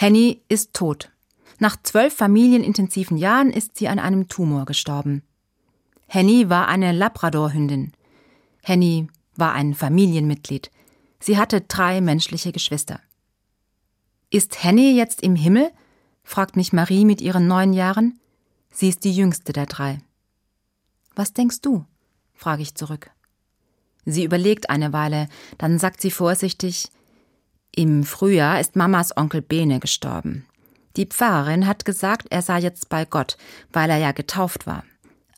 Henny ist tot. Nach zwölf familienintensiven Jahren ist sie an einem Tumor gestorben. Henny war eine Labradorhündin. Henny war ein Familienmitglied. Sie hatte drei menschliche Geschwister. Ist Henny jetzt im Himmel? fragt mich Marie mit ihren neun Jahren. Sie ist die jüngste der drei. Was denkst du? frage ich zurück. Sie überlegt eine Weile, dann sagt sie vorsichtig Im Frühjahr ist Mamas Onkel Bene gestorben. Die Pfarrerin hat gesagt, er sei jetzt bei Gott, weil er ja getauft war.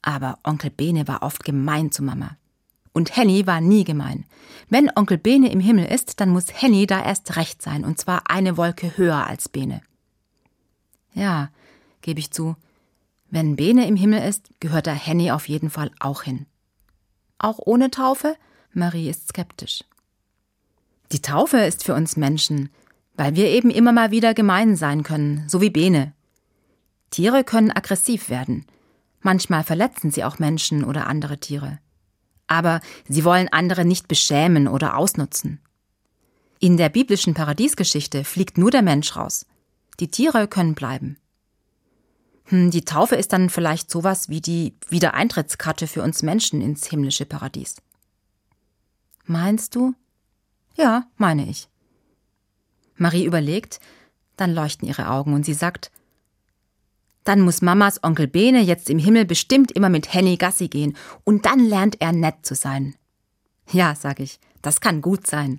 Aber Onkel Bene war oft gemein zu Mama. Und Henny war nie gemein. Wenn Onkel Bene im Himmel ist, dann muss Henny da erst recht sein, und zwar eine Wolke höher als Bene. Ja, gebe ich zu. Wenn Bene im Himmel ist, gehört da Henny auf jeden Fall auch hin. Auch ohne Taufe? Marie ist skeptisch. Die Taufe ist für uns Menschen, weil wir eben immer mal wieder gemein sein können, so wie Bene. Tiere können aggressiv werden. Manchmal verletzen sie auch Menschen oder andere Tiere. Aber sie wollen andere nicht beschämen oder ausnutzen. In der biblischen Paradiesgeschichte fliegt nur der Mensch raus. Die Tiere können bleiben. Hm, die Taufe ist dann vielleicht sowas wie die Wiedereintrittskarte für uns Menschen ins himmlische Paradies. Meinst du? Ja, meine ich. Marie überlegt, dann leuchten ihre Augen und sie sagt, dann muss Mamas Onkel Bene jetzt im Himmel bestimmt immer mit Henny Gassi gehen und dann lernt er nett zu sein. Ja, sag ich, das kann gut sein.